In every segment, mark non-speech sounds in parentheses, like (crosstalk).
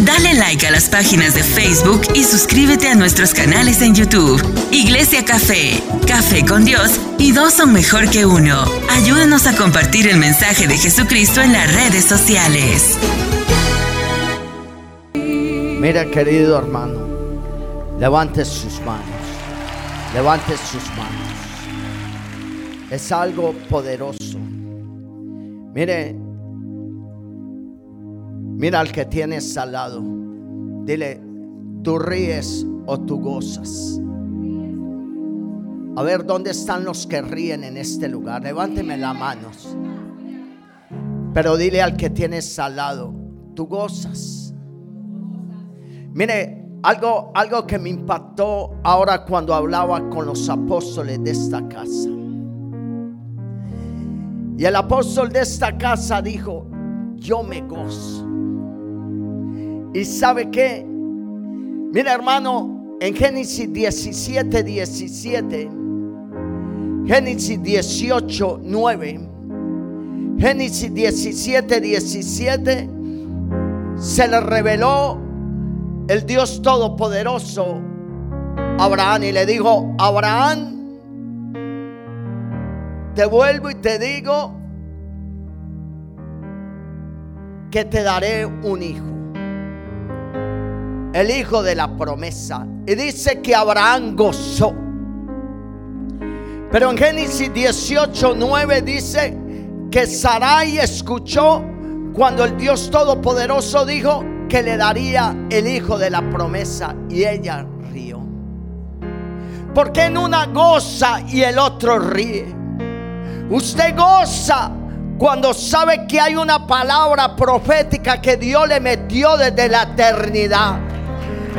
Dale like a las páginas de Facebook y suscríbete a nuestros canales en YouTube. Iglesia Café, Café con Dios y dos son mejor que uno. Ayúdanos a compartir el mensaje de Jesucristo en las redes sociales. Mira, querido hermano, levante sus manos. Levante sus manos. Es algo poderoso. Mire, mira al que tienes al lado. Dile, tú ríes o tú gozas. A ver, ¿dónde están los que ríen en este lugar? Levánteme las manos. Pero dile al que tienes al lado, tú gozas. Mire, algo, algo que me impactó ahora cuando hablaba con los apóstoles de esta casa. Y el apóstol de esta casa dijo, yo me gozo. ¿Y sabe qué? Mira hermano, en Génesis 17, 17, Génesis 18, 9, Génesis 17, 17, se le reveló el Dios Todopoderoso a Abraham y le dijo, Abraham, te vuelvo y te digo que te daré un hijo. El hijo de la promesa. Y dice que Abraham gozó. Pero en Génesis 18, 9 dice que Sarai escuchó cuando el Dios Todopoderoso dijo que le daría el hijo de la promesa y ella rió. Porque en una goza y el otro ríe. Usted goza cuando sabe que hay una palabra profética que Dios le metió desde la eternidad.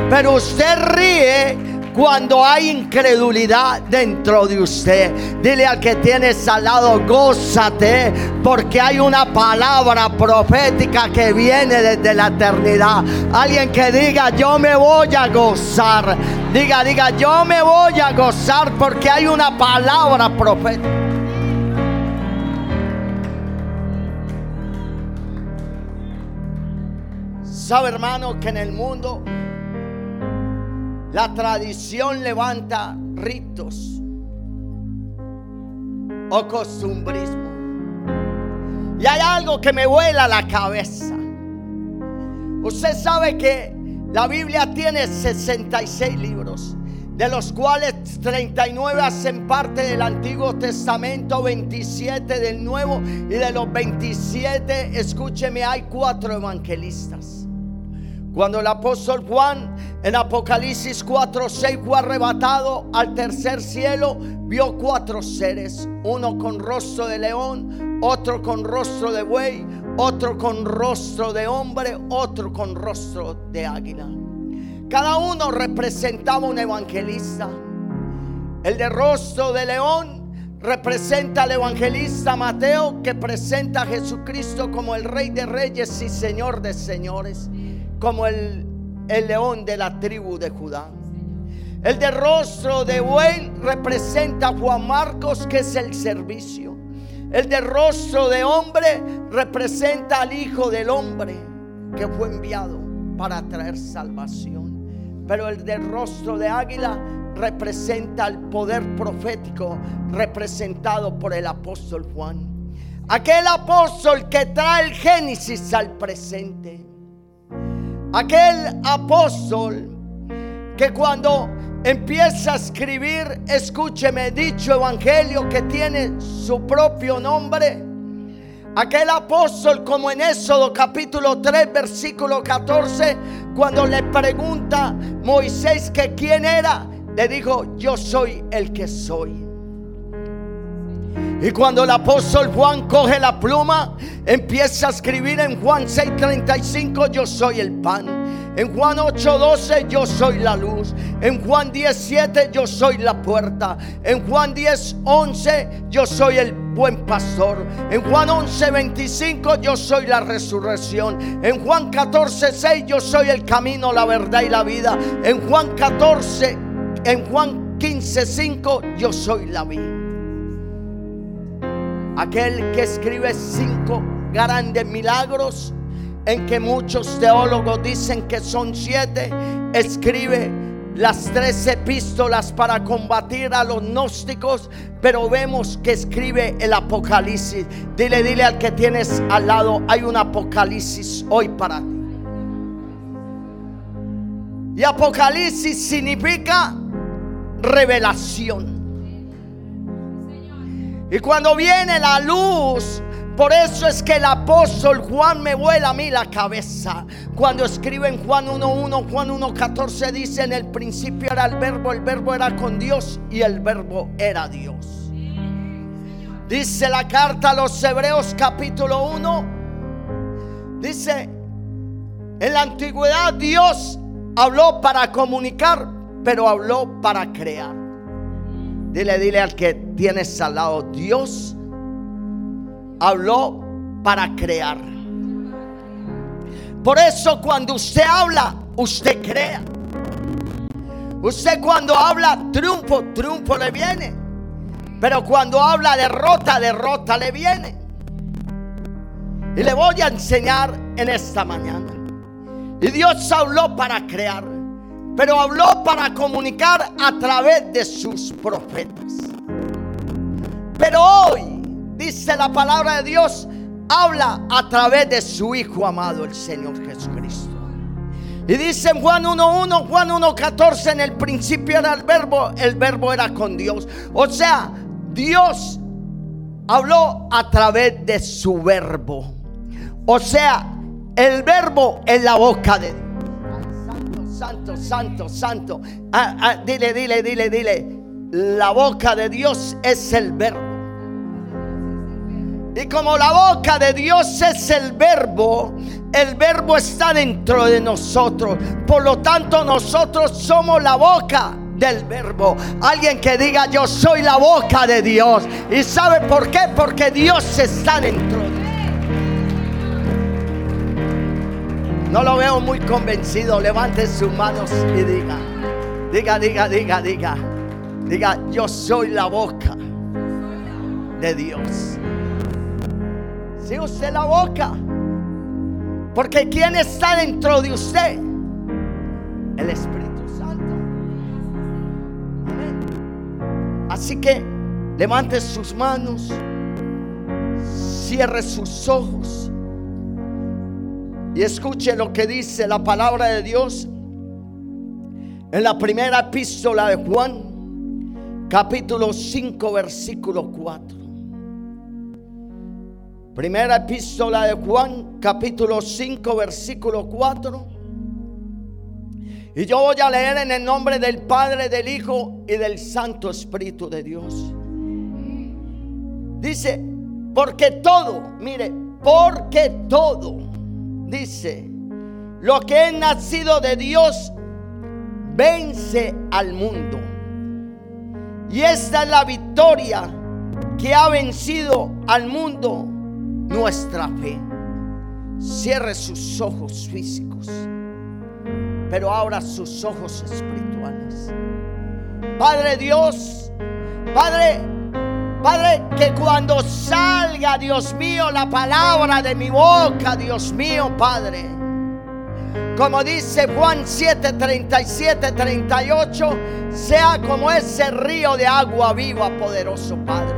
Pero usted ríe cuando hay incredulidad dentro de usted. Dile al que tienes al lado, gózate, porque hay una palabra profética que viene desde la eternidad. Alguien que diga, yo me voy a gozar. Diga, diga, yo me voy a gozar porque hay una palabra profética. Sabe hermano que en el mundo la tradición levanta ritos o costumbrismo. Y hay algo que me vuela la cabeza. Usted sabe que la Biblia tiene 66 libros, de los cuales 39 hacen parte del Antiguo Testamento, 27 del Nuevo, y de los 27, escúcheme, hay cuatro evangelistas. Cuando el apóstol Juan en Apocalipsis 4, 6 fue arrebatado al tercer cielo, vio cuatro seres, uno con rostro de león, otro con rostro de buey, otro con rostro de hombre, otro con rostro de águila. Cada uno representaba un evangelista. El de rostro de león representa al evangelista Mateo que presenta a Jesucristo como el rey de reyes y señor de señores como el, el león de la tribu de Judá. El de rostro de buey representa a Juan Marcos, que es el servicio. El de rostro de hombre representa al Hijo del Hombre, que fue enviado para traer salvación. Pero el de rostro de águila representa al poder profético representado por el apóstol Juan. Aquel apóstol que trae el Génesis al presente. Aquel apóstol que cuando empieza a escribir, escúcheme, dicho evangelio que tiene su propio nombre. Aquel apóstol como en Éxodo capítulo 3 versículo 14, cuando le pregunta Moisés que quién era, le dijo, yo soy el que soy. Y cuando el apóstol Juan coge la pluma, empieza a escribir en Juan 6:35, yo soy el pan. En Juan 8:12, yo soy la luz. En Juan 17, yo soy la puerta. En Juan 10:11, yo soy el buen pastor. En Juan 11:25, yo soy la resurrección. En Juan 14:6, yo soy el camino, la verdad y la vida. En Juan 14, en Juan 15:5, yo soy la vida aquel que escribe cinco grandes milagros en que muchos teólogos dicen que son siete, escribe las tres epístolas para combatir a los gnósticos, pero vemos que escribe el Apocalipsis. Dile, dile al que tienes al lado, hay un Apocalipsis hoy para ti. Y Apocalipsis significa revelación. Y cuando viene la luz, por eso es que el apóstol Juan me vuela a mí la cabeza. Cuando escribe en Juan 1.1, Juan 1.14 dice, en el principio era el verbo, el verbo era con Dios y el verbo era Dios. Dice la carta a los Hebreos capítulo 1, dice, en la antigüedad Dios habló para comunicar, pero habló para crear. Dile, dile al que tienes al lado, Dios habló para crear. Por eso cuando usted habla, usted crea. Usted cuando habla triunfo, triunfo le viene. Pero cuando habla derrota, derrota le viene. Y le voy a enseñar en esta mañana. Y Dios habló para crear pero habló para comunicar a través de sus profetas. Pero hoy, dice la palabra de Dios, habla a través de su Hijo amado, el Señor Jesucristo. Y dice en Juan 1.1, Juan 1.14, en el principio era el verbo, el verbo era con Dios. O sea, Dios habló a través de su verbo. O sea, el verbo en la boca de Dios santo, santo, santo. Ah, ah, dile, dile, dile, dile. La boca de Dios es el verbo. Y como la boca de Dios es el verbo, el verbo está dentro de nosotros. Por lo tanto, nosotros somos la boca del verbo. Alguien que diga, yo soy la boca de Dios. ¿Y sabe por qué? Porque Dios está dentro de No lo veo muy convencido. Levante sus manos y diga, diga, diga, diga, diga. Diga, yo soy la boca de Dios. Si usted la boca. Porque ¿quién está dentro de usted? El Espíritu Santo. Amén. Así que levante sus manos. Cierre sus ojos. Y escuche lo que dice la palabra de Dios en la primera epístola de Juan, capítulo 5, versículo 4. Primera epístola de Juan, capítulo 5, versículo 4. Y yo voy a leer en el nombre del Padre, del Hijo y del Santo Espíritu de Dios. Dice, porque todo, mire, porque todo dice, lo que es nacido de Dios vence al mundo. Y esta es la victoria que ha vencido al mundo, nuestra fe. Cierre sus ojos físicos, pero ahora sus ojos espirituales. Padre Dios, Padre Padre, que cuando salga, Dios mío, la palabra de mi boca, Dios mío, Padre. Como dice Juan 7, 37, 38, sea como ese río de agua viva, poderoso Padre.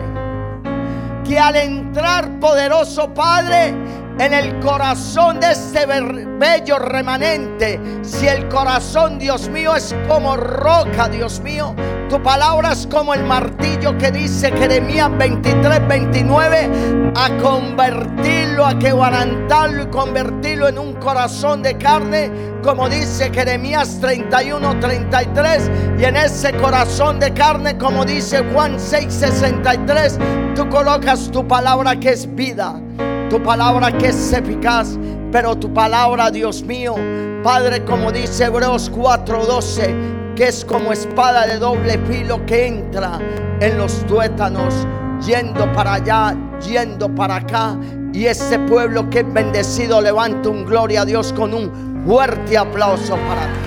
Que al entrar, poderoso Padre, en el corazón de este bello remanente. Si el corazón, Dios mío, es como roca, Dios mío, tu palabra es como el martillo que dice Jeremías 23, 29, a convertirlo, a quebrantarlo y convertirlo en un corazón de carne, como dice Jeremías 31, 33, y en ese corazón de carne, como dice Juan 6, 63, tú colocas tu palabra que es vida tu palabra que es eficaz, pero tu palabra, Dios mío, Padre, como dice Hebreos 4:12, que es como espada de doble filo que entra en los tuétanos, yendo para allá, yendo para acá. Y ese pueblo que es bendecido levanta un gloria a Dios con un fuerte aplauso para ti.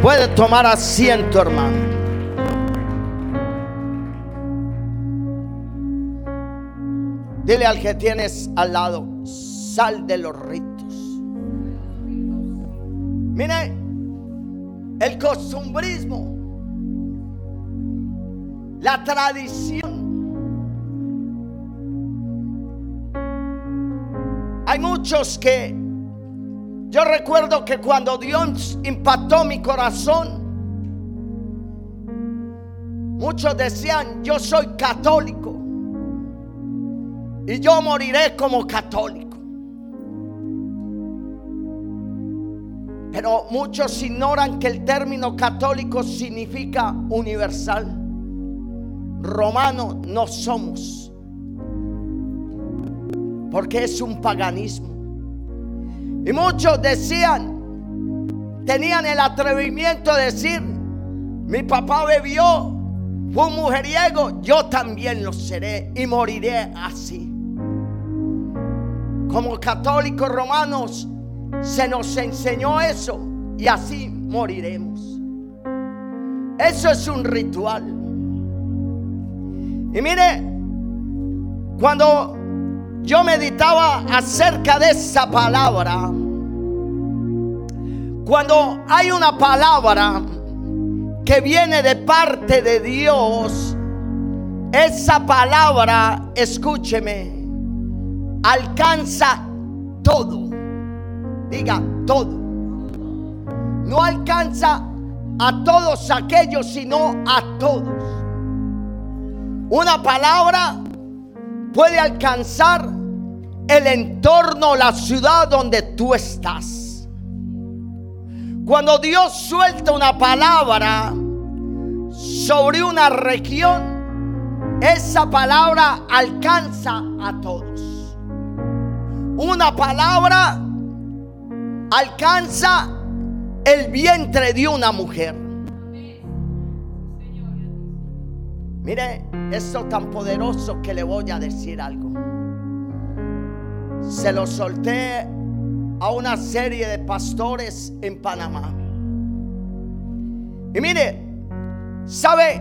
Puede tomar asiento, hermano. Dile al que tienes al lado, sal de los ritos. Mire, el costumbrismo, la tradición. Hay muchos que yo recuerdo que cuando Dios impactó mi corazón, muchos decían, yo soy católico y yo moriré como católico. Pero muchos ignoran que el término católico significa universal. Romano no somos. Porque es un paganismo. Y muchos decían, tenían el atrevimiento de decir, mi papá bebió, fue un mujeriego, yo también lo seré y moriré así. Como católicos romanos se nos enseñó eso y así moriremos. Eso es un ritual. Y mire, cuando yo meditaba acerca de esa palabra, cuando hay una palabra que viene de parte de Dios, esa palabra, escúcheme, alcanza todo. Diga todo. No alcanza a todos aquellos, sino a todos. Una palabra puede alcanzar el entorno, la ciudad donde tú estás. Cuando Dios suelta una palabra sobre una región, esa palabra alcanza a todos una palabra alcanza el vientre de una mujer. Mire, eso tan poderoso que le voy a decir algo. Se lo solté a una serie de pastores en Panamá. Y mire, ¿sabe?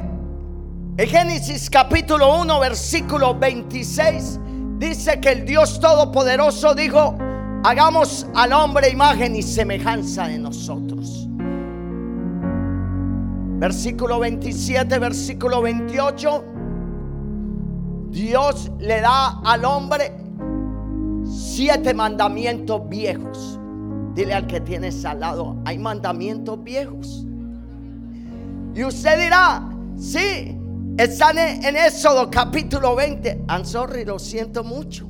En Génesis capítulo 1, versículo 26 dice que el Dios Todopoderoso dijo, hagamos al hombre imagen y semejanza de nosotros. Versículo 27, versículo 28. Dios le da al hombre siete mandamientos viejos. Dile al que tienes al lado, hay mandamientos viejos. Y usted dirá, sí, están en Éxodo capítulo 20. I'm sorry, lo siento mucho.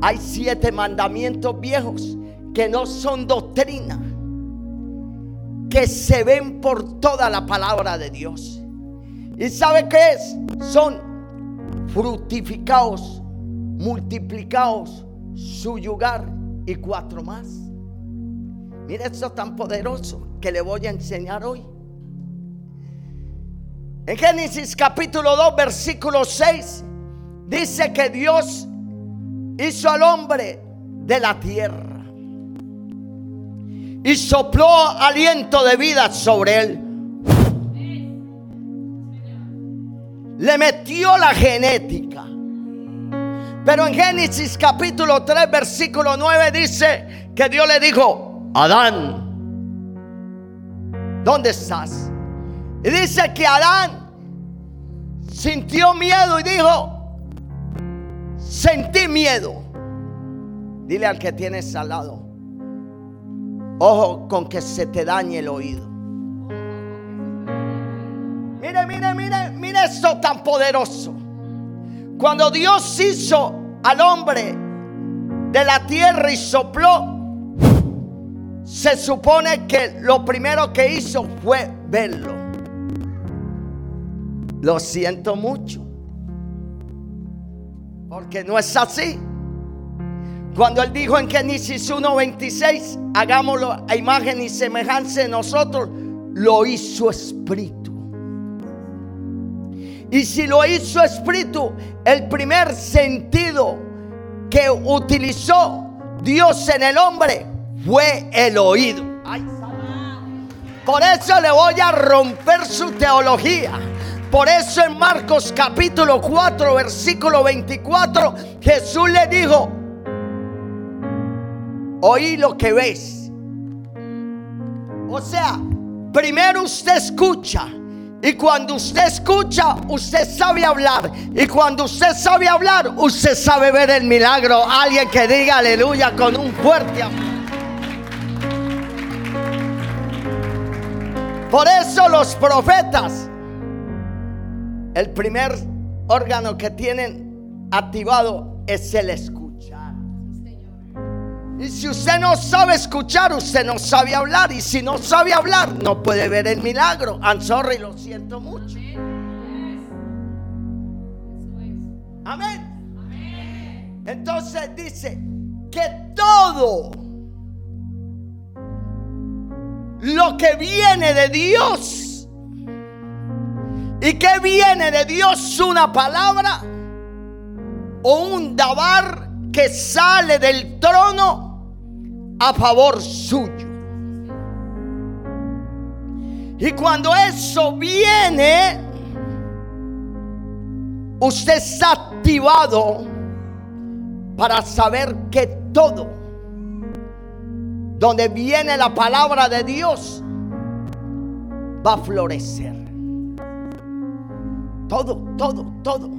Hay siete mandamientos viejos que no son doctrina, que se ven por toda la palabra de Dios. ¿Y sabe qué es? Son fructificados, multiplicados, suyugar y cuatro más. Mire esto tan poderoso que le voy a enseñar hoy. En Génesis capítulo 2, versículo 6, dice que Dios hizo al hombre de la tierra y sopló aliento de vida sobre él. Le metió la genética. Pero en Génesis capítulo 3, versículo 9 dice que Dios le dijo, Adán, ¿dónde estás? Y dice que Adán sintió miedo y dijo, sentí miedo. Dile al que tienes al lado, ojo con que se te dañe el oído. Mire, mire, mire, mire esto tan poderoso. Cuando Dios hizo al hombre de la tierra y sopló, se supone que lo primero que hizo fue verlo. Lo siento mucho. Porque no es así. Cuando él dijo en Génesis 1:26, hagámoslo a imagen y semejanza de nosotros, lo hizo espíritu. Y si lo hizo espíritu, el primer sentido que utilizó Dios en el hombre fue el oído. Por eso le voy a romper su teología. Por eso en Marcos capítulo 4, versículo 24, Jesús le dijo, oí lo que ves. O sea, primero usted escucha. Y cuando usted escucha, usted sabe hablar. Y cuando usted sabe hablar, usted sabe ver el milagro. Alguien que diga aleluya con un fuerte amor. Por eso los profetas, el primer órgano que tienen activado es el escuchar. Y si usted no sabe escuchar, usted no sabe hablar. Y si no sabe hablar, no puede ver el milagro. I'm sorry, lo siento mucho. Amén. Entonces dice que todo lo que viene de Dios. ¿Y que viene de Dios? Una palabra o un dabar que sale del trono a favor suyo. Y cuando eso viene, usted está activado para saber que todo donde viene la palabra de Dios, va a florecer. Todo, todo, todo.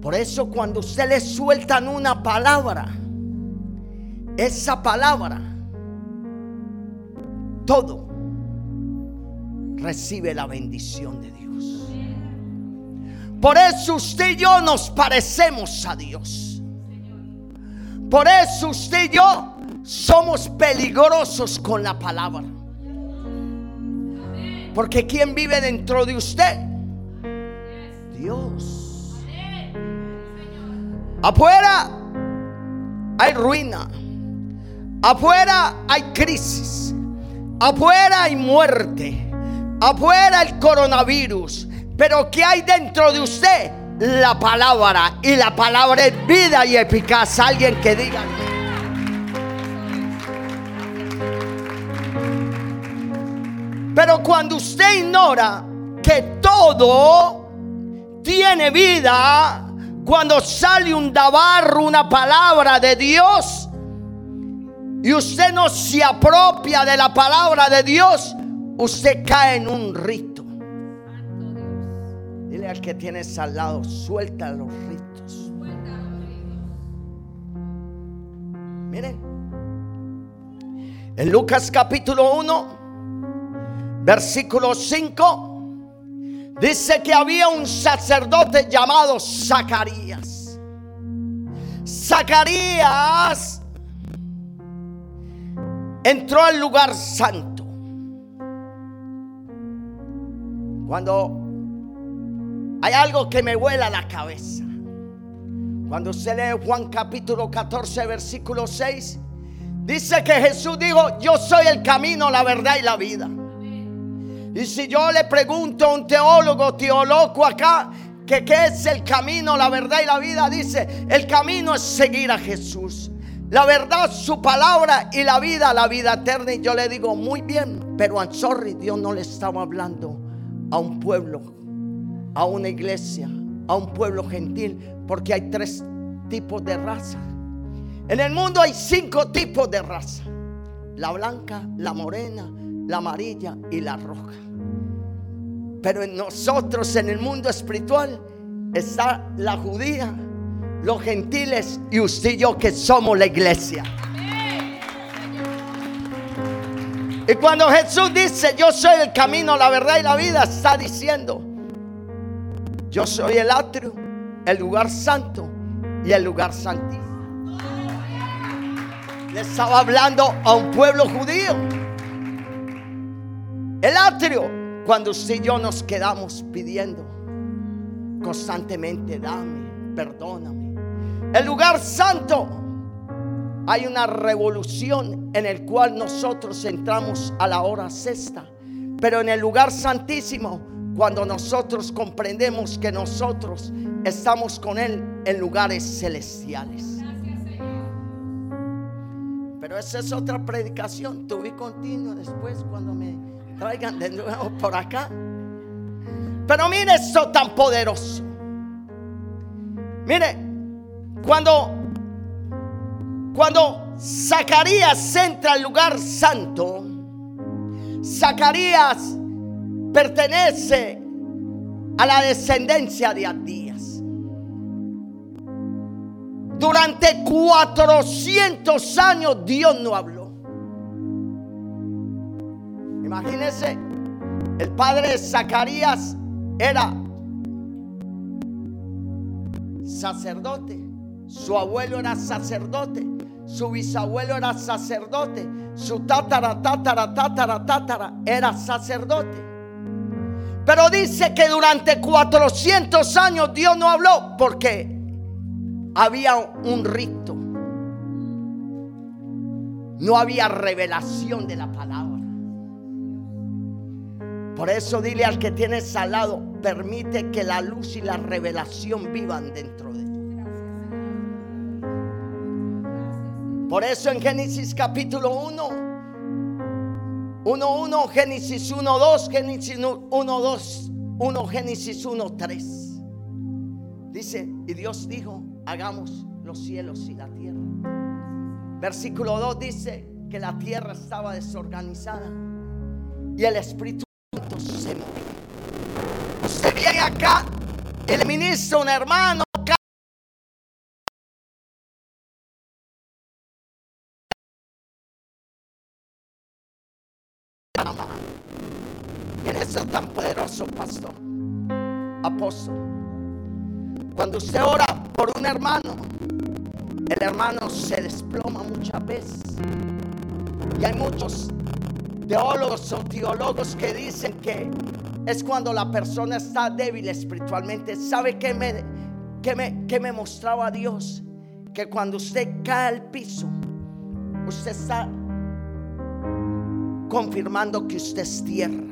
Por eso cuando usted le sueltan una palabra, esa palabra, todo recibe la bendición de Dios. Por eso usted y yo nos parecemos a Dios. Por eso usted y yo somos peligrosos con la palabra. Porque ¿quién vive dentro de usted? Dios. Afuera hay ruina. Afuera hay crisis. Afuera hay muerte. Afuera el coronavirus. Pero ¿qué hay dentro de usted? La palabra. Y la palabra es vida y eficaz. Alguien que diga. Pero cuando usted ignora que todo tiene vida, cuando sale un dabarro, una palabra de Dios, y usted no se apropia de la palabra de Dios, usted cae en un rito. Dile al que tienes al lado, suelta los ritos. Miren, en Lucas capítulo 1 versículo 5, dice que había un sacerdote llamado Zacarías. Zacarías entró al lugar santo. Cuando hay algo que me vuela la cabeza. Cuando se lee Juan capítulo 14, versículo 6, dice que Jesús dijo, yo soy el camino, la verdad y la vida. Y si yo le pregunto a un teólogo, teólogo acá, que qué es el camino, la verdad y la vida, dice, el camino es seguir a Jesús. La verdad, su palabra y la vida, la vida eterna. Y yo le digo, muy bien, pero I'm sorry, Dios no le estaba hablando a un pueblo, a una iglesia, a un pueblo gentil, porque hay tres tipos de raza. En el mundo hay cinco tipos de raza. La blanca, la morena, la amarilla y la roja. Pero en nosotros, en el mundo espiritual, está la judía, los gentiles y usted y yo que somos la iglesia. Y cuando Jesús dice, yo soy el camino, la verdad y la vida, está diciendo, yo soy el atrio, el lugar santo y el lugar santísimo. Le estaba hablando a un pueblo judío. El atrio, cuando usted y yo nos quedamos pidiendo constantemente, dame, perdóname. El lugar santo, hay una revolución en el cual nosotros entramos a la hora sexta. Pero en el lugar santísimo, cuando nosotros comprendemos que nosotros estamos con Él en lugares celestiales. Pero esa es otra predicación. Tuve continuo después cuando me traigan de nuevo por acá. Pero mire esto tan poderoso. Mire, cuando cuando Zacarías entra al lugar santo, Zacarías pertenece a la descendencia de Abdías. Durante 400 años Dios no habló. Imagínense, el padre de Zacarías era sacerdote, su abuelo era sacerdote, su bisabuelo era sacerdote, su tatara, tatara, tatara, tatara era sacerdote. Pero dice que durante 400 años Dios no habló porque había un rito. No había revelación de la palabra. Por eso dile al que tienes al lado, permite que la luz y la revelación vivan dentro de ti. Por eso en Génesis capítulo 1, 1, 1, Génesis 1, 2, Génesis 1, 2, 1, Génesis 1, 3. Dice, y Dios dijo, hagamos los cielos y la tierra. Versículo 2 dice que la tierra estaba desorganizada y el Espíritu Se. Usted viene acá el ministro, un hermano, ¿Quién es tan poderoso, pastor? Apóstol. Cuando usted ora por un hermano, el hermano se desploma muchas veces. Y hay muchos teólogos o teólogos que dicen que es cuando la persona está débil espiritualmente. ¿Sabe qué me, qué me, me mostraba Dios? Que cuando usted cae al piso, usted está confirmando que usted es tierra.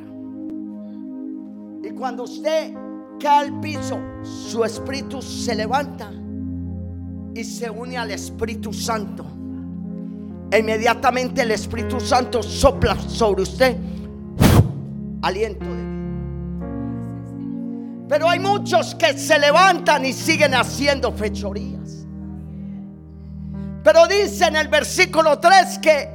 Y cuando usted cae al piso, su espíritu se levanta y se une al Espíritu Santo. Inmediatamente el Espíritu Santo sopla sobre usted aliento de vida. Pero hay muchos que se levantan y siguen haciendo fechorías. Pero dice en el versículo 3 que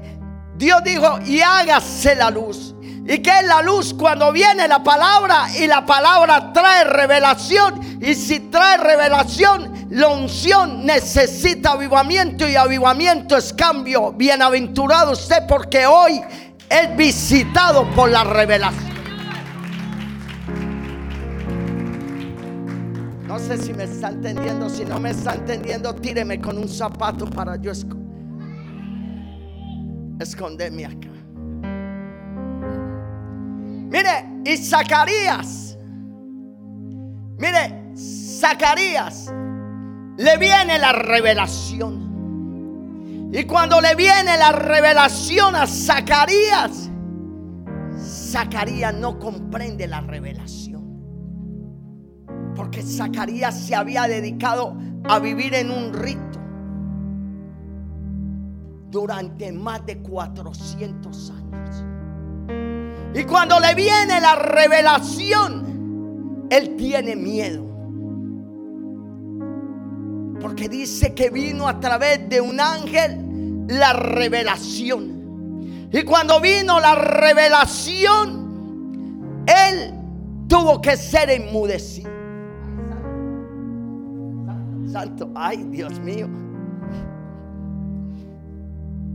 Dios dijo, y hágase la luz. ¿Y que es la luz? Cuando viene la palabra y la palabra trae revelación. Y si trae revelación, la unción necesita avivamiento y avivamiento es cambio. Bienaventurado usted porque hoy es visitado por la revelación. No sé si me está entendiendo. Si no me está entendiendo, tíreme con un zapato para yo esconderme acá. Mire, y Zacarías, mire, Zacarías, le viene la revelación. Y cuando le viene la revelación a Zacarías, Zacarías no comprende la revelación. Porque Zacarías se había dedicado a vivir en un rito durante más de 400 años. Y cuando le viene la revelación, él tiene miedo. Porque dice que vino a través de un ángel la revelación. Y cuando vino la revelación, él tuvo que ser enmudecido. Santo, ay Dios mío.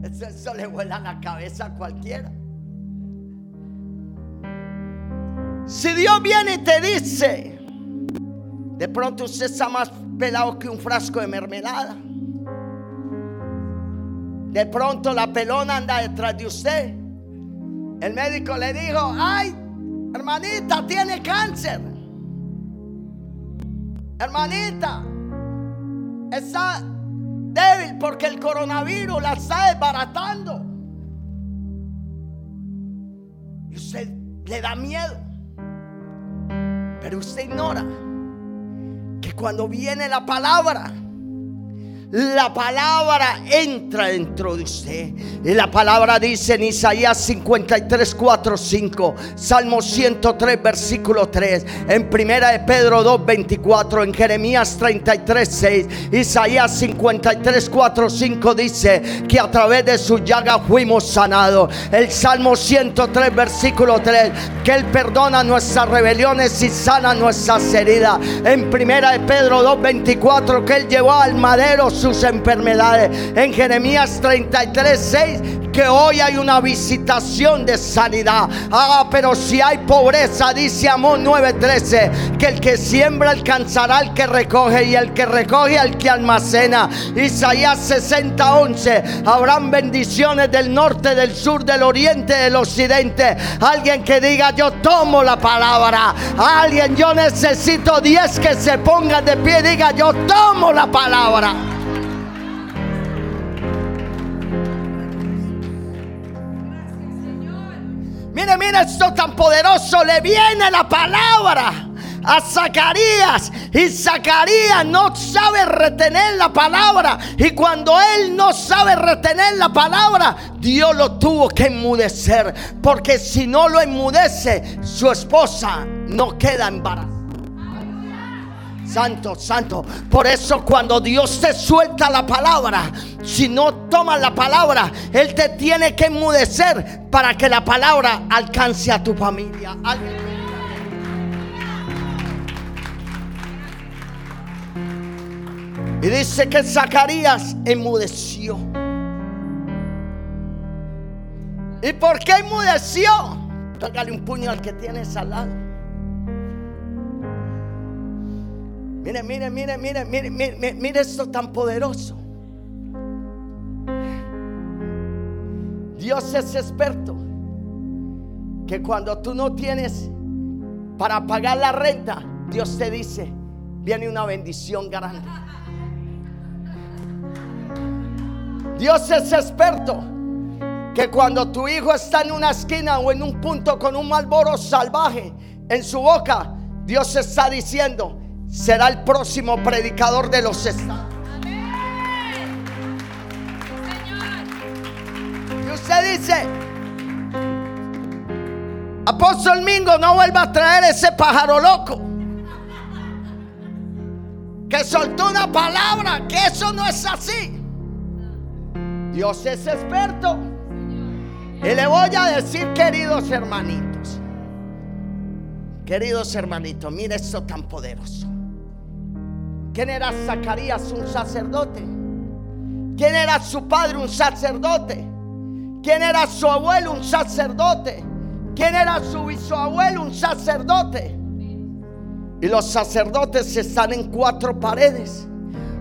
Eso, le vuela la cabeza a cualquiera. Si Dios viene y te dice, de pronto usted está más pelado que un frasco de mermelada. De pronto la pelona anda detrás de usted. El médico le dijo, ay, hermanita, tiene cáncer. Hermanita, está débil porque el coronavirus la está desbaratando. Y usted le da miedo. Pero usted ignora que cuando viene la palabra, la palabra entra dentro de usted. Y la palabra dice en Isaías 53, 4, 5, Salmo 103, versículo 3, en Primera de Pedro 2, 24, en Jeremías 33, 6, Isaías 53, 4, 5 dice que a través de su llaga fuimos sanados. El Salmo 103, versículo 3, que Él perdona nuestras rebeliones y sana nuestras heridas. En Primera de Pedro 2, 24, que Él llevó al madero sus enfermedades. En Jeremías 33, 6, que hoy hay una visitación de sanidad. Ah, pero si hay pobreza, dice Amón 9:13, que el que siembra alcanzará al que recoge y el que recoge al que almacena. Isaías 60:11, habrán bendiciones del norte, del sur, del oriente, del occidente. Alguien que diga, yo tomo la palabra. Alguien, yo necesito 10 que se pongan de pie, diga, yo tomo la palabra. Mire esto tan poderoso. Le viene la palabra a Zacarías y Zacarías no sabe retener la palabra y cuando él no sabe retener la palabra Dios lo tuvo que enmudecer porque si no lo enmudece su esposa no queda embarazada Santo, santo. Por eso cuando Dios te suelta la palabra, si no tomas la palabra, Él te tiene que enmudecer para que la palabra alcance a tu familia. Y dice que Zacarías enmudeció. ¿Y por qué enmudeció? Tócale un puño al que tienes al lado. Mire, mire, mire, mire, mire, mire, mire esto tan poderoso. Dios es experto que cuando tú no tienes para pagar la renta, Dios te dice, viene una bendición grande. Dios es experto que cuando tu hijo está en una esquina o en un punto con un malboro salvaje en su boca, Dios está diciendo, será el próximo predicador de los estados. Y usted dice, apóstol Mingo, no vuelva a traer ese pájaro loco. Que soltó una palabra, que eso no es así. Dios es experto. Y le voy a decir, queridos hermanitos, queridos hermanitos, mire esto tan poderoso. ¿Quién era Zacarías? Un sacerdote. ¿Quién era su padre? Un sacerdote. ¿Quién era su abuelo? Un sacerdote. ¿Quién era su bisabuelo? Un sacerdote. Y los sacerdotes están en cuatro paredes.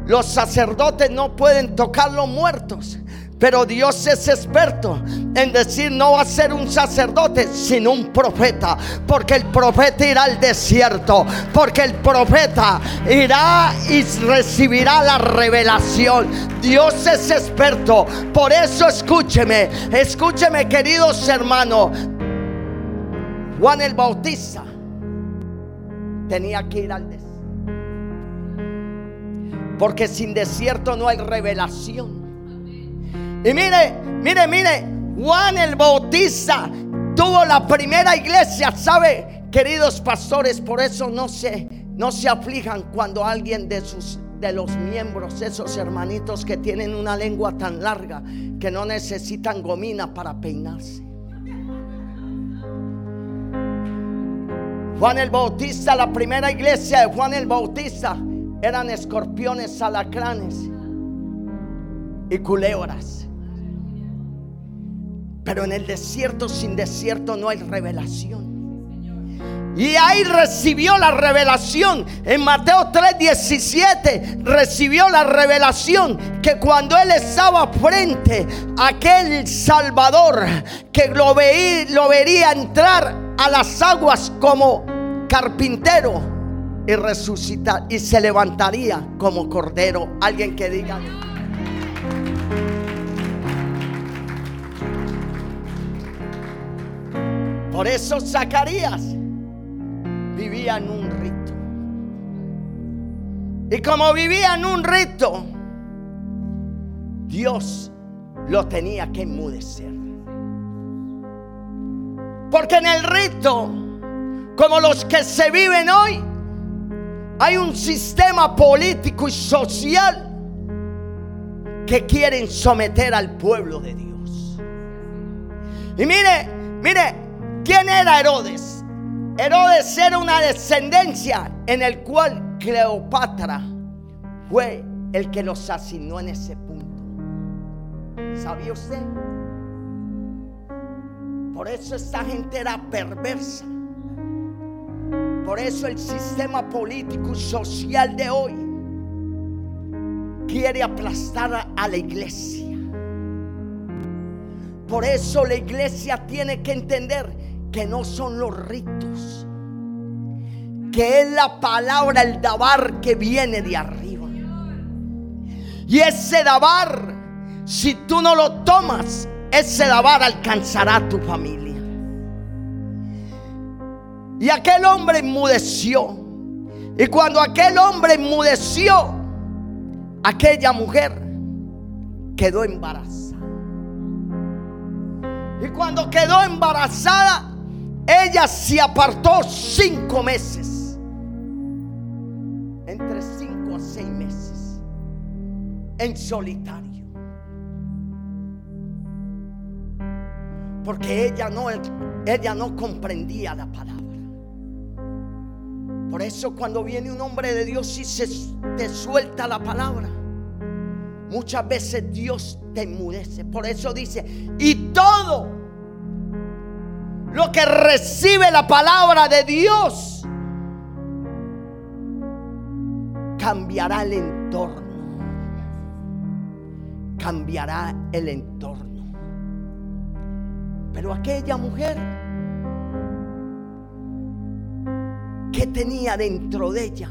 Los sacerdotes no pueden tocar los muertos. Pero Dios es experto en decir no va a ser un sacerdote, sino un profeta. Porque el profeta irá al desierto. Porque el profeta irá y recibirá la revelación. Dios es experto. Por eso escúcheme, escúcheme queridos hermanos. Juan el Bautista tenía que ir al desierto. Porque sin desierto no hay revelación. Y mire, mire, mire, Juan el Bautista tuvo la primera iglesia, ¿sabe? Queridos pastores, por eso no se, no se aflijan cuando alguien de sus de los miembros, esos hermanitos que tienen una lengua tan larga que no necesitan gomina para peinarse. Juan el Bautista, la primera iglesia de Juan el Bautista, eran escorpiones, alacranes y culebras. Pero en el desierto sin desierto no hay revelación. Y ahí recibió la revelación. En Mateo 3:17 recibió la revelación que cuando él estaba frente a aquel Salvador que lo, lo vería entrar a las aguas como carpintero y resucitar y se levantaría como cordero. Alguien que diga. Por eso Zacarías vivía en un rito. Y como vivía en un rito, Dios lo tenía que enmudecer. Porque en el rito, como los que se viven hoy, hay un sistema político y social que quieren someter al pueblo de Dios. Y mire, mire, ¿quién era Herodes? Herodes era una descendencia en el cual Cleopatra fue el que los asignó en ese punto. ¿Sabía usted? Por eso esta gente era perversa. Por eso el sistema político y social de hoy quiere aplastar a la iglesia. Por eso la iglesia tiene que entender que no son los ritos, que es la palabra, el dabar que viene de arriba. Y ese dabar, si tú no lo tomas, ese dabar alcanzará a tu familia. Y aquel hombre enmudeció. Y cuando aquel hombre enmudeció, aquella mujer quedó embarazada. Y cuando quedó embarazada, ella se apartó cinco meses. Entre cinco a seis meses. En solitario. Porque ella no, ella no comprendía la palabra. Por eso cuando viene un hombre de Dios y se te suelta la palabra, muchas veces Dios te enmudece. Por eso dice, y todo lo que recibe la palabra de Dios cambiará el entorno. Cambiará el entorno. Pero aquella mujer que tenía dentro de ella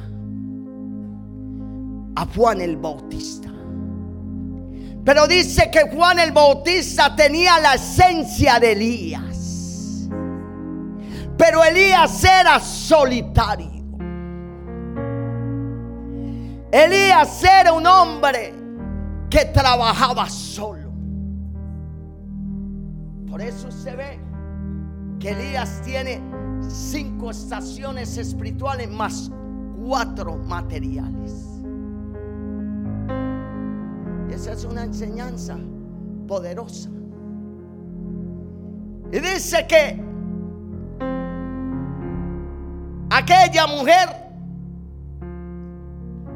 a Juan el Bautista. Pero dice que Juan el Bautista tenía la esencia de Elías. Pero Elías era solitario. Elías era un hombre que trabajaba solo. Por eso se ve que Elías tiene cinco estaciones espirituales más cuatro materiales. esa es una enseñanza poderosa. Y dice que aquella mujer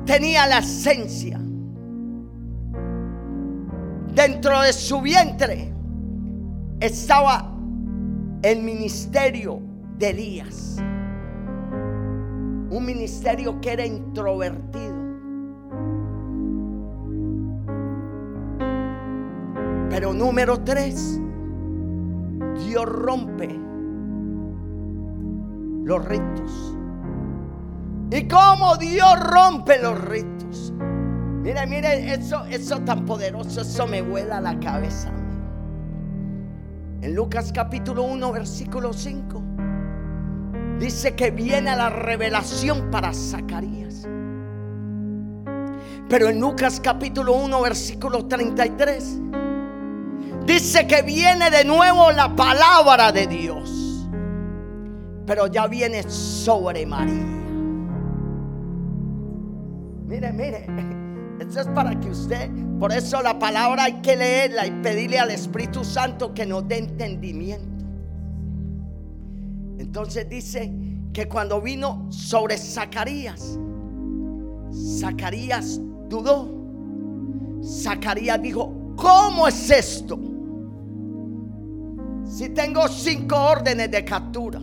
tenía la esencia dentro de su vientre estaba el ministerio de Elías. Un ministerio que era introvertido. Pero número tres, Dios rompe los ritos. ¿Y cómo Dios rompe los ritos? Mire, mire, eso, eso tan poderoso, eso me vuela la cabeza. En Lucas capítulo 1, versículo 5. Dice que viene la revelación para Zacarías. Pero en Lucas capítulo 1, versículo 33, dice que viene de nuevo la palabra de Dios. Pero ya viene sobre María. Mire, mire, (laughs) esto es para que usted, por eso la palabra hay que leerla y pedirle al Espíritu Santo que nos dé entendimiento. Entonces dice que cuando vino sobre Zacarías, Zacarías dudó. Zacarías dijo, ¿cómo es esto? Si tengo cinco órdenes de captura.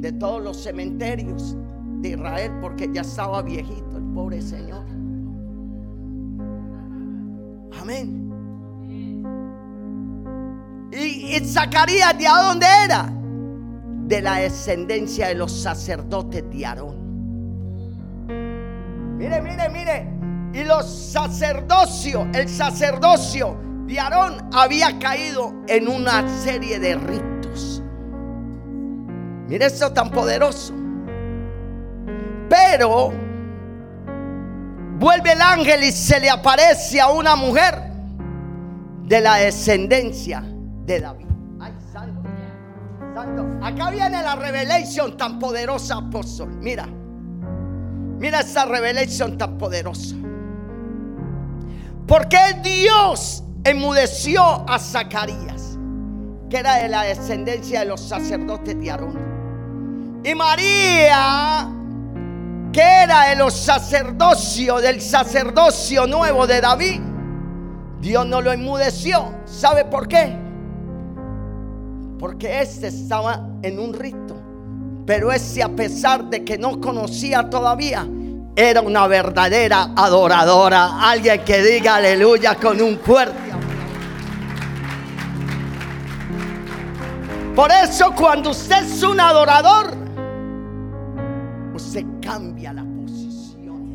De todos los cementerios de Israel, porque ya estaba viejito el pobre Señor. Amén. Y, Zacarías, ¿de dónde era? De la descendencia de los sacerdotes de Aarón. Mire, mire, mire. Y los sacerdocios, el sacerdocio de Aarón había caído en una serie de ritos. Mire eso tan poderoso. Pero vuelve el ángel y se le aparece a una mujer de la descendencia de David. Ay, santo, santo. Acá viene la revelación tan poderosa, apóstol. Mira, mira esta revelación tan poderosa. Porque Dios enmudeció a Zacarías, que era de la descendencia de los sacerdotes de Aarón. Y María, que era de los sacerdocios, del sacerdocio nuevo de David, Dios no lo enmudeció. ¿Sabe por qué? Porque este estaba en un rito. Pero ese a pesar de que no conocía todavía, era una verdadera adoradora. Alguien que diga aleluya con un fuerte Por eso cuando usted es un adorador, usted cambia la posición.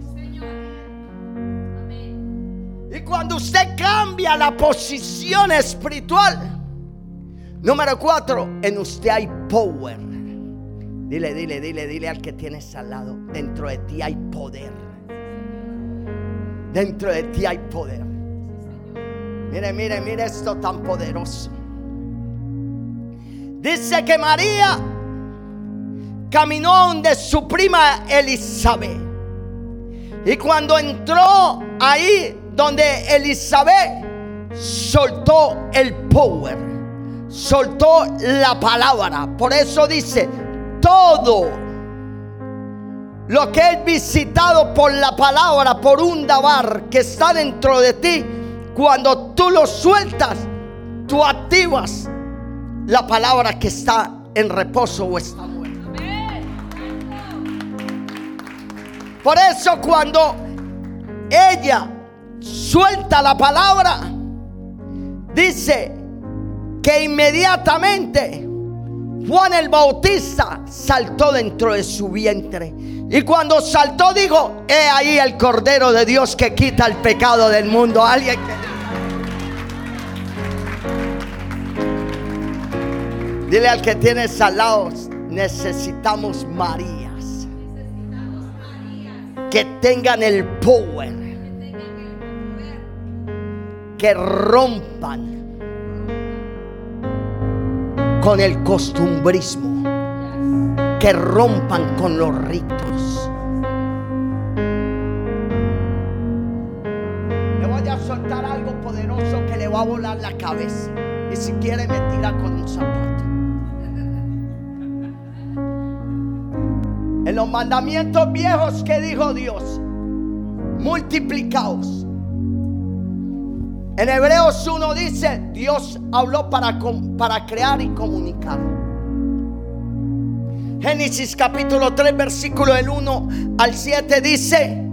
Y cuando usted cambia la posición espiritual, número cuatro, en usted hay power. Dile, dile, dile, dile al que tienes al lado. Dentro de ti hay poder. Dentro de ti hay poder. Mire, mire, mire esto tan poderoso. Dice que María caminó donde su prima Elizabeth. Y cuando entró ahí donde Elizabeth, soltó el power, soltó la palabra. Por eso dice, todo lo que es visitado por la palabra, por un dabar que está dentro de ti, cuando tú lo sueltas, tú activas la palabra que está en reposo o está Por eso cuando ella suelta la palabra, dice que inmediatamente Juan el Bautista saltó dentro de su vientre. Y cuando saltó dijo, he ahí el Cordero de Dios que quita el pecado del mundo. Alguien. Dile al que tienes al lado, necesitamos Marías. Que tengan el power. Que rompan con el costumbrismo. Que rompan con los ritos. Le voy a soltar algo poderoso que le va a volar la cabeza. Y si quiere me tira con un zapato. Los mandamientos viejos que dijo Dios, multiplicaos. En Hebreos 1 dice, Dios habló para, para crear y comunicar. Génesis capítulo 3, versículo del 1 al 7 dice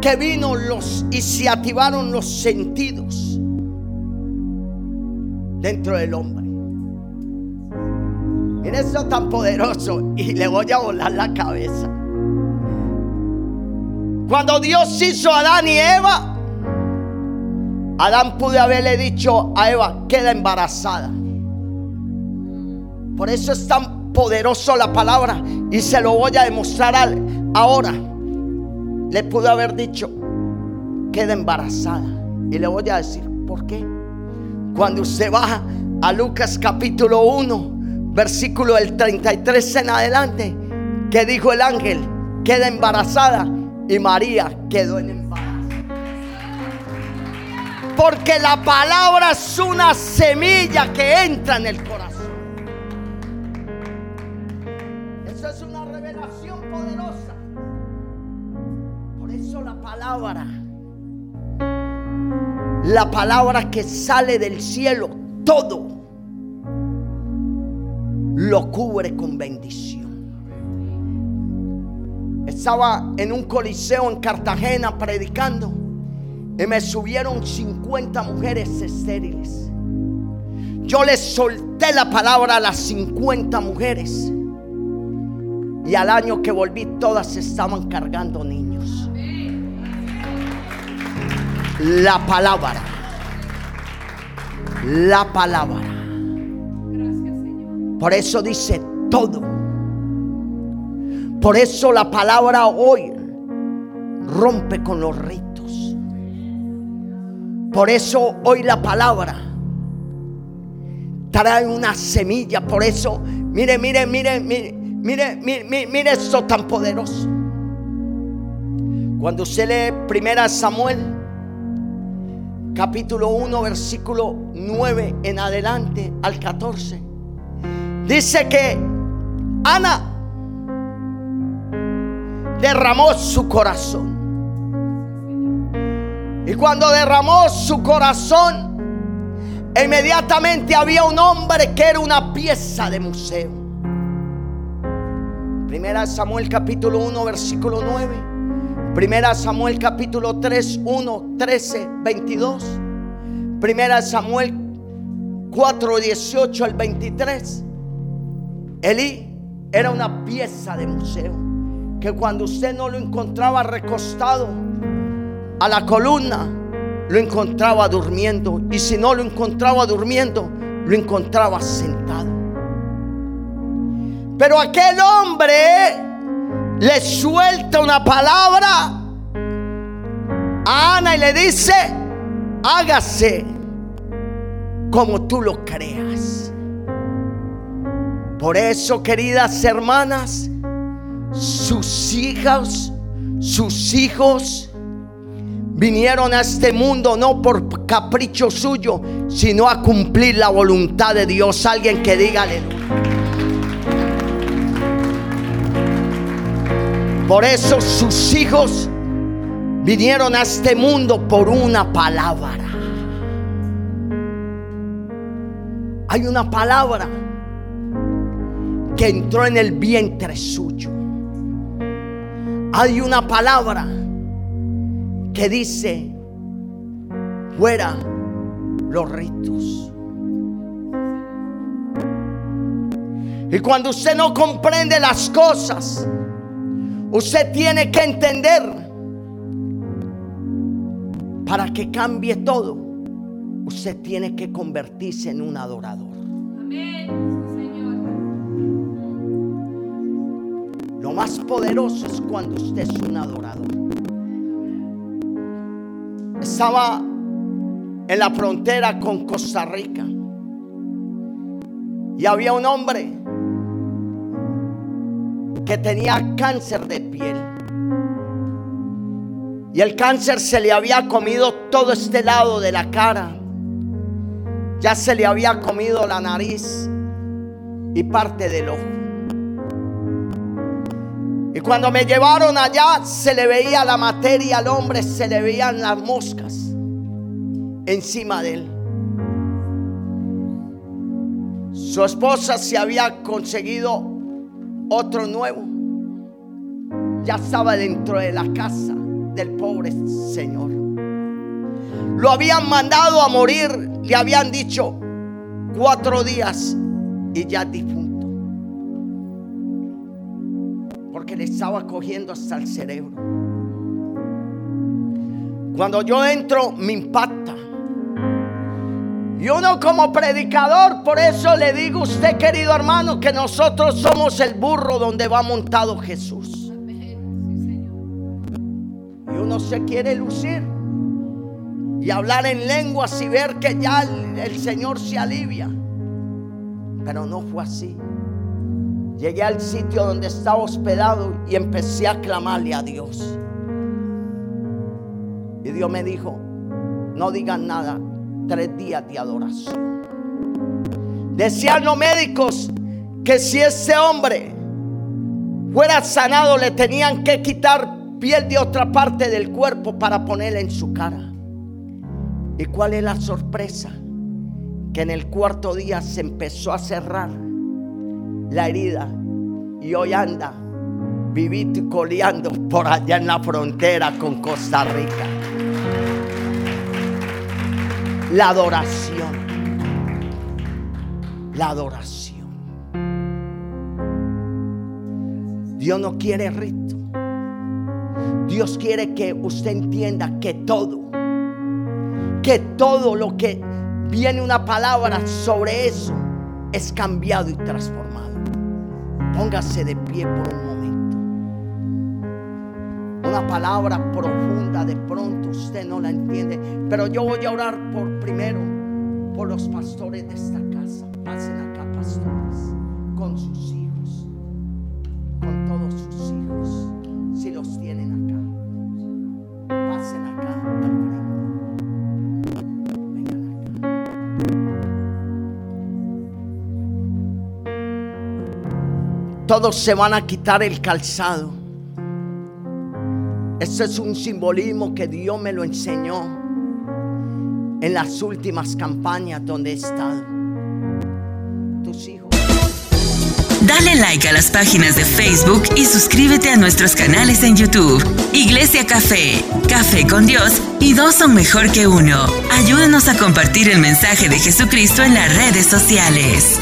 que vino los y se activaron los sentidos dentro del hombre. Mira eso tan poderoso y le voy a volar la cabeza. Cuando Dios hizo a Adán y Eva, Adán pudo haberle dicho a Eva, queda embarazada. Por eso es tan poderoso la palabra y se lo voy a demostrar ahora. Le pudo haber dicho, queda embarazada. Y le voy a decir, ¿por qué? Cuando usted va a Lucas capítulo 1, versículo del 33 en adelante, que dijo el ángel, queda embarazada y María quedó en embarazo. Porque la palabra es una semilla que entra en el corazón. Eso es una revelación poderosa. Por eso la palabra, la palabra que sale del cielo, todo lo cubre con bendición. Estaba en un coliseo en Cartagena predicando y me subieron 50 mujeres estériles. Yo les solté la palabra a las 50 mujeres. Y al año que volví todas estaban cargando niños. La palabra. La palabra por eso dice todo. Por eso la palabra hoy rompe con los ritos. Por eso hoy la palabra trae una semilla. Por eso, mire, mire, mire, mire, mire, mire, mire esto tan poderoso. Cuando usted lee Primera Samuel, capítulo 1, versículo 9 en adelante al 14, dice que Ana derramó su corazón. Y cuando derramó su corazón, inmediatamente había un hombre que era una pieza de museo. Primera Samuel capítulo 1 versículo 9. Primera Samuel capítulo 3, 1, 13, 22. Primera Samuel 4, 18 al 23. Elí era una pieza de museo que cuando usted no lo encontraba recostado a la columna, lo encontraba durmiendo. Y si no lo encontraba durmiendo, lo encontraba sentado. Pero aquel hombre le suelta una palabra a Ana y le dice, hágase como tú lo creas. Por eso, queridas hermanas, sus hijas, sus hijos, vinieron a este mundo no por capricho suyo, sino a cumplir la voluntad de Dios. Alguien que diga aleluya. Por eso sus hijos vinieron a este mundo por una palabra. Hay una palabra que entró en el vientre suyo. Hay una palabra que dice, fuera los ritos. Y cuando usted no comprende las cosas, usted tiene que entender para que cambie todo. Usted tiene que convertirse en un adorador. Lo más poderoso es cuando usted es un adorador estaba en la frontera con Costa Rica. Y había un hombre que tenía cáncer de piel. Y el cáncer se le había comido todo este lado de la cara. Ya se le había comido la nariz y parte del ojo. Y cuando me llevaron allá, se le veía la materia al hombre, se le veían las moscas encima de él. Su esposa se había conseguido otro nuevo. Ya estaba dentro de la casa del pobre Señor. Lo habían mandado a morir, le habían dicho cuatro días y ya difunto. Estaba cogiendo hasta el cerebro. Cuando yo entro me impacta. Y uno como predicador, por eso le digo a usted, querido hermano, que nosotros somos el burro donde va montado Jesús. Y uno se quiere lucir y hablar en lenguas y ver que ya el Señor se alivia. Pero no fue así. Llegué al sitio donde estaba hospedado y empecé a clamarle a Dios. Y Dios me dijo, no digan nada, tres días de adoración. Decían los médicos que si ese hombre fuera sanado le tenían que quitar piel de otra parte del cuerpo para ponerla en su cara. ¿Y cuál es la sorpresa? Que en el cuarto día se empezó a cerrar la herida y hoy anda vivito y coleando por allá en la frontera con Costa Rica. La adoración. La adoración. Dios no quiere rito. Dios quiere que usted entienda que todo, que todo lo que viene una palabra sobre eso es cambiado y transformado. Póngase de pie por un momento. una palabra profunda, de pronto usted no la entiende. Pero yo voy a orar por primero por los pastores de esta casa. Pasen acá, pastores, con sus hijos, con todos sus hijos, si los tienen acá. Pasen acá al frente. Todos se van a quitar el calzado. Ese es un simbolismo que Dios me lo enseñó en las últimas campañas donde he estado. Tus hijos. Dale like a las páginas de Facebook y suscríbete a nuestros canales en YouTube. Iglesia Café, Café con Dios y dos son mejor que uno. Ayúdanos a compartir el mensaje de Jesucristo en las redes sociales.